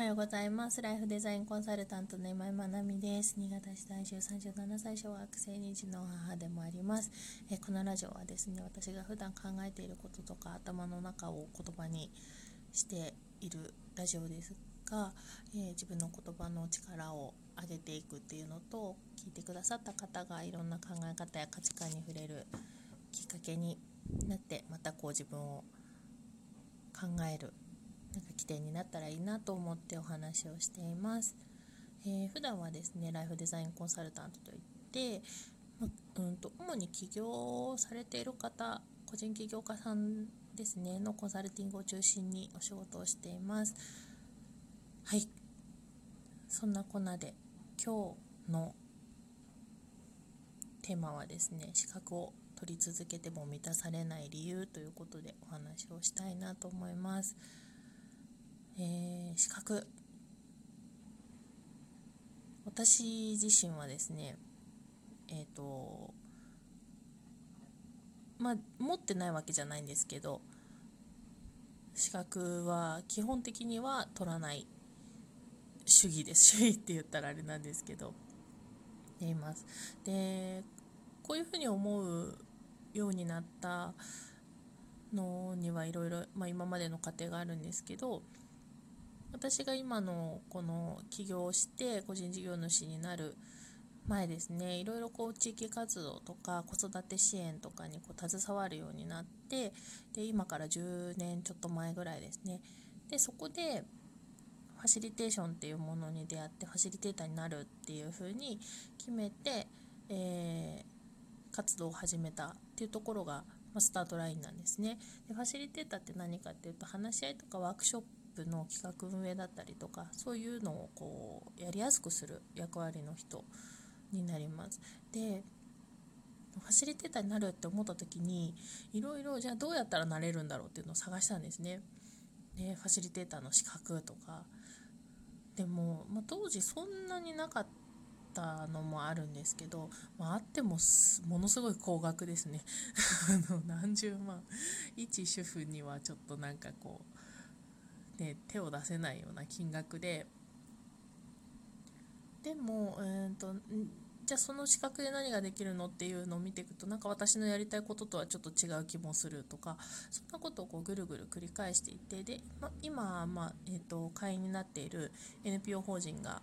はようございます。ライフデザインコンサルタントの今井まなみです。新潟市在住37歳小学生2児の母でもあります。えこのラジオはですね、私が普段考えていることとか頭の中を言葉にしているラジオですが、えー、自分の言葉の力を上げていくっていうのと、聞いてくださった方がいろんな考え方や価値観に触れるきっかけになって、またこう自分を考えるなんか起点になったらいいなと思ってお話をしています。えー、普段はですねライフデザインコンサルタントといって、まうんと、主に起業されている方個人起業家さんですねのコンサルティングを中心にお仕事をしていますはいそんなこんなで今日のテーマはですね資格を取り続けても満たされない理由ということでお話をしたいなと思います。えー、資格。私自身はですねえっ、ー、とまあ持ってないわけじゃないんですけど資格は基本的には取らない。主義です。主義って言ったらあれなんですけど。でいます。でこういうふうに思うようになったのにはいろいろ今までの過程があるんですけど私が今のこの起業して個人事業主になる前ですねいろいろこう地域活動とか子育て支援とかにこう携わるようになってで今から10年ちょっと前ぐらいですね。でそこでファシリテーションっていうものに出会ってファシリテーターになるっていうふうに決めて、えー、活動を始めたっていうところが、スタートラインなんですね。でファシリテーターって何かっていうと話し合いとかワークショッの企画運営だったりとかそういうのをこうやりやすくする役割の人になります。でファシリテーターになるって思った時にいろいろじゃあどうやったらなれるんだろうっていうのを探したんですね。でファシリテーターの資格とかでも、まあ、当時そんなになかったのもあるんですけど、まあ、あってもものすごい高額ですね あの何十万一主婦にはちょっとなんかこうね、手を出せないような金額で。でも、えーと、じゃあその資格で何ができるのっていうのを見ていくとなんか私のやりたいこととはちょっと違う気もするとかそんなことをこうぐるぐる繰り返していてで、ま、今、まあえーと会員になっている NPO 法人が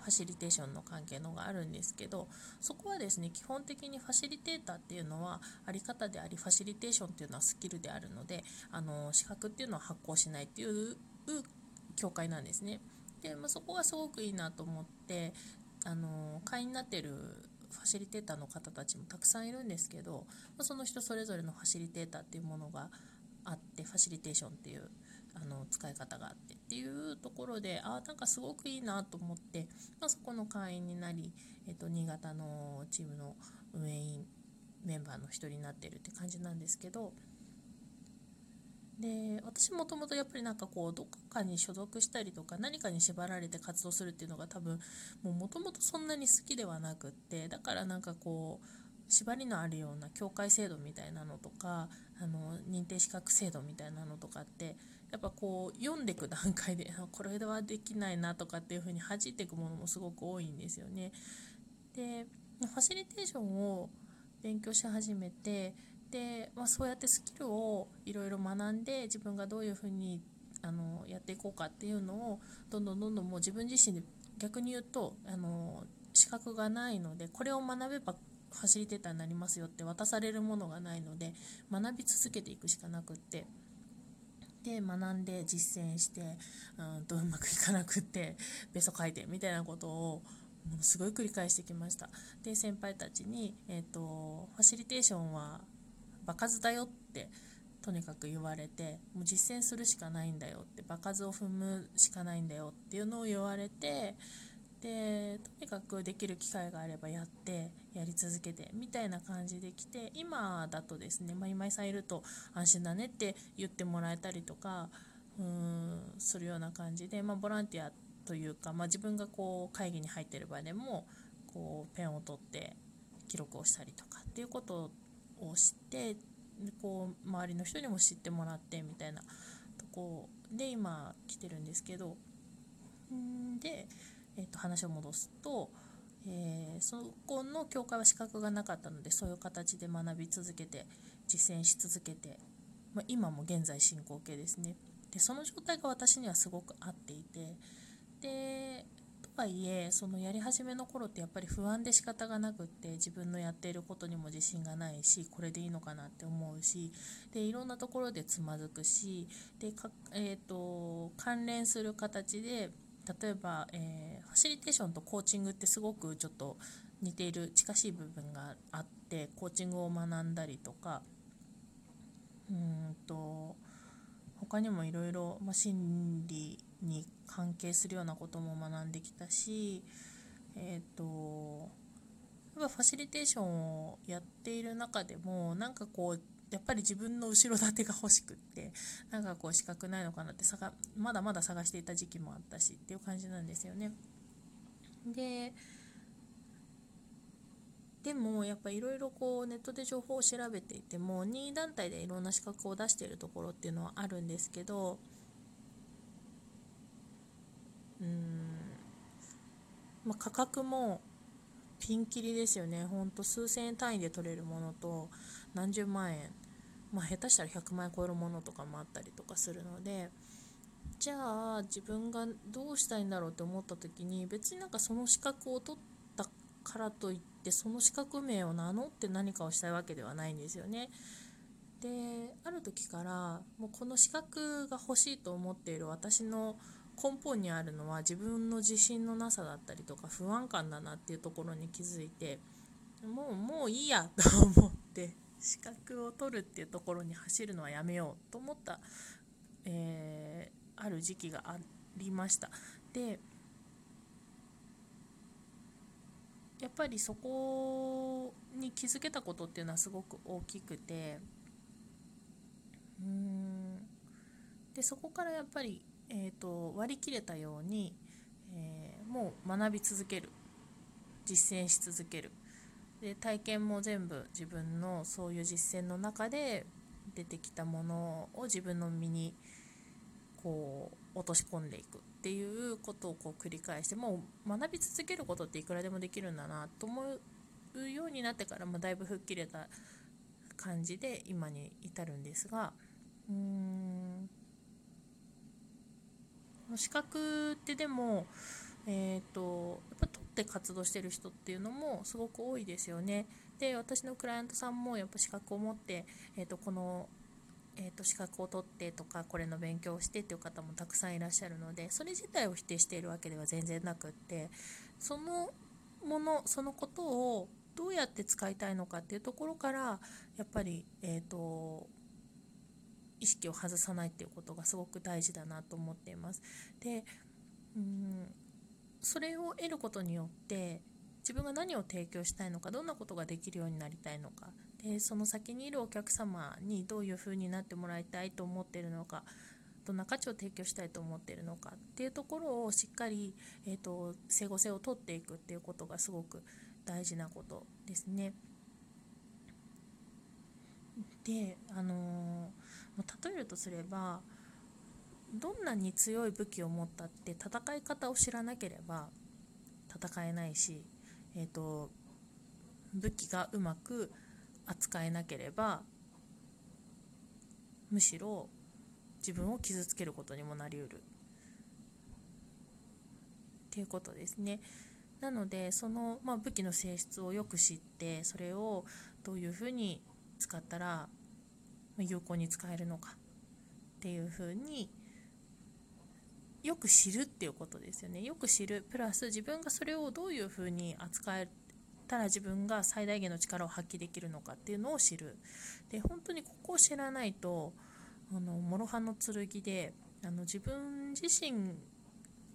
ファシリテーションの関係のがあるんですけどそこはですね基本的にファシリテーターっていうのはあり方でありファシリテーションっていうのはスキルであるのであの資格っていうのは発行しないっていう教会なんですね。で、まあ、そこがすごくいいなと思ってあの会員になってるファシリテーターの方たちもたくさんいるんですけど、まあ、その人それぞれのファシリテーターっていうものがあってファシリテーションっていうあの使い方があってっていうところでああなんかすごくいいなと思って、まあ、そこの会員になり、えっと、新潟のチームの運営員メンバーの一人になってるって感じなんですけどで私もともとやっぱりなんかこうどこかに所属したりとか何かに縛られて活動するっていうのが多分もともとそんなに好きではなくってだからなんかこう縛りのあるような教会制度みたいなのとかあの認定資格制度みたいなのとかってやっぱこう読んでいく段階でこれではできないなとかっていう風に弾いていくものもすごく多いんですよね。でファシリテーションを勉強し始めてで、まあ、そうやってスキルをいろいろ学んで自分がどういうふうにあのやっていこうかっていうのをどんどんどんどんもう自分自身で逆に言うとあの資格がないのでこれを学べばファシリテーターになりますよって渡されるものがないので学び続けていくしかなくってで学んで実践してうんとうまくいかなくってベソ書いてみたいなことをものすごい繰り返してきました。で先輩たちに、えーとファシリテーションは場数だよってとにかく言われてもう実践するしかないんだよって場数を踏むしかないんだよっていうのを言われてでとにかくできる機会があればやってやり続けてみたいな感じで来て今だとですね、まあ、今井さんいると安心だねって言ってもらえたりとかうんするような感じで、まあ、ボランティアというか、まあ、自分がこう会議に入ってる場でもこうペンを取って記録をしたりとかっていうことを知ってこう周りの人にも知ってもらってみたいなとこで今来てるんですけどで、えー、と話を戻すと、えー、そこの教会は資格がなかったのでそういう形で学び続けて実践し続けて、まあ、今も現在進行形ですね。でその状態が私にはすごく合っていてではいえそのやり始めの頃ってやっぱり不安で仕方がなくって自分のやっていることにも自信がないしこれでいいのかなって思うしでいろんなところでつまずくしでか、えーと、関連する形で例えば、えー、ファシリテーションとコーチングってすごくちょっと似ている近しい部分があってコーチングを学んだりとかうんと他にもいろいろ心理に関係するようなことも学んできたしえっ、ー、とファシリテーションをやっている中でもなんかこうやっぱり自分の後ろ盾が欲しくってなんかこう資格ないのかなって探まだまだ探していた時期もあったしっていう感じなんですよね。ででもやっぱいろいろこうネットで情報を調べていても任意団体でいろんな資格を出しているところっていうのはあるんですけどうん、まあ、価格もピンキリですよねほんと数千円単位で取れるものと何十万円まあ下手したら100万円超えるものとかもあったりとかするのでじゃあ自分がどうしたいんだろうって思った時に別になんかその資格を取ったからといってってその資格名を名乗って何かをしたいわけではないんですよね。である時からもうこの資格が欲しいと思っている私の根本にあるのは自分の自信のなさだったりとか不安感だなっていうところに気づいてもうもういいやと思って資格を取るっていうところに走るのはやめようと思った、えー、ある時期がありました。でやっぱりそこに気づけたことっていうのはすごく大きくてうん。でそこからやっぱり、えーと、割り切れたように、えー、もう学び続ける。実践し続ける。で体験も全部自分のそういう実践の中で出てきたものを自分の身にこう落とし込んでいく。っていうことをこう繰り返してもう学び続けることっていくらでもできるんだなと思うようになってからもだいぶ吹っ切れた感じで今に至るんですがうーん。資格ってでもえーと、やっぱ取って活動してる人っていうのもすごく多いですよね。で私のクライアントさんもやっぱ資格を持って、えーとこのえーと、資格を取ってとかこれの勉強をしてっていう方もたくさんいらっしゃるのでそれ自体を否定しているわけでは全然なくってそのものそのことをどうやって使いたいのかっていうところからやっぱり、えーと、意識を外さないっていうことがすごく大事だなと思っています。でうんそれを得ることによって自分が何を提供したいのかどんなことができるようになりたいのかでその先にいるお客様にどういう風になってもらいたいと思ってるのかどんな価値を提供したいと思っているのかっていうところをしっかり、えーと、整合性をとっていくっていうことがすごく大事なことですね。であのー、例えるとすればどんなに強い武器を持ったって戦い方を知らなければ戦えないし、えーと武器がうまく扱えなければむしろ自分を傷つけることにもなりうるっていうことですね。なのでその、まあ、武器の性質をよく知ってそれをどういうふうに使ったら有効に使えるのかっていうふうによく知るっていうことですよね。よく知る。プラス自分がそれをどういうふうに扱えたら自分が最大限の力を発揮できるのかっていうのを知る。で本当にここを知らないとあの諸刃の剣であの自分自身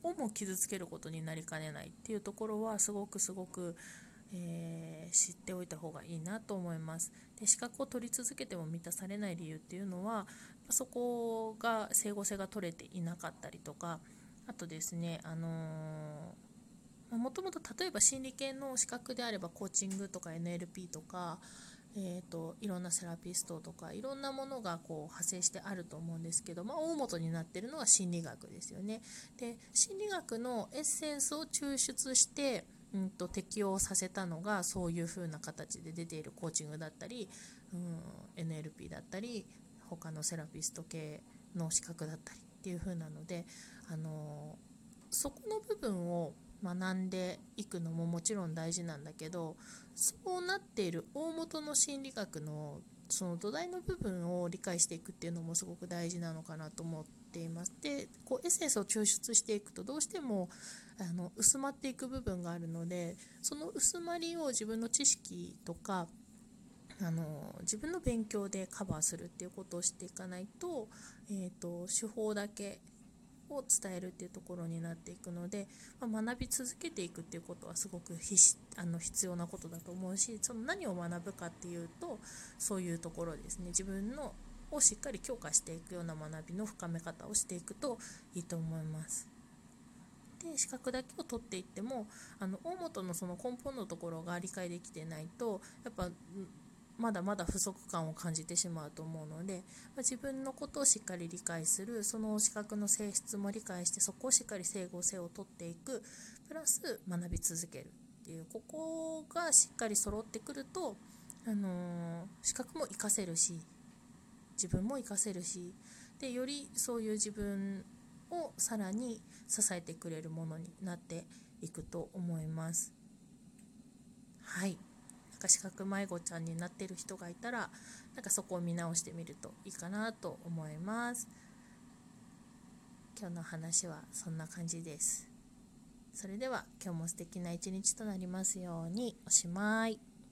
をも傷つけることになりかねないっていうところはすごくすごく、えー、知っておいた方がいいなと思いますで資格を取り続けても満たされない理由っていうのはそこが整合性が取れていなかったりとかあとですね、あのーもともと例えば心理系の資格であればコーチングとか NLP とか、えーと、いろんなセラピストとかいろんなものがこう派生してあると思うんですけど、まあ、大元になってるのは心理学ですよね。で心理学のエッセンスを抽出して、うんと、適用させたのがそういう風な形で出ているコーチングだったり、うん、NLP だったり他のセラピスト系の資格だったりっていう風なので、あのそこの部分を学んでいくのももちろん大事なんだけどそうなっている大元の心理学のその土台の部分を理解していくっていうのもすごく大事なのかなと思っています。でこうエッセンスを抽出していくとどうしてもあの薄まっていく部分があるのでその薄まりを自分の知識とかあの自分の勉強でカバーするっていうことをしていかないと,、えーと手法だけを伝えるっていうところになっていくので、まあ、学び続けていくっていうことはすごくあの必要なことだと思うしその何を学ぶかっていうとそういうところですね自分のをしっかり強化していくような学びの深め方をしていくといいと思います。で資格だけを取っていってもあの大元のその根本のところが理解できてないとやっぱまだまだ不足感を感じてしまうと思うので、ま、自分のことをしっかり理解するその資格の性質も理解してそこをしっかり整合性をとっていくプラス学び続けるっていうここがしっかり揃ってくると、あの、資格も活かせるし自分も活かせるしでよりそういう自分をさらに支えてくれるものになっていくと思います。はい。なんか資格迷子ちゃんになってる人がいたらなんかそこを見直してみるといいかなと思います。今日の話はそんな感じです。それでは今日も素敵な一日となりますようにおしまい。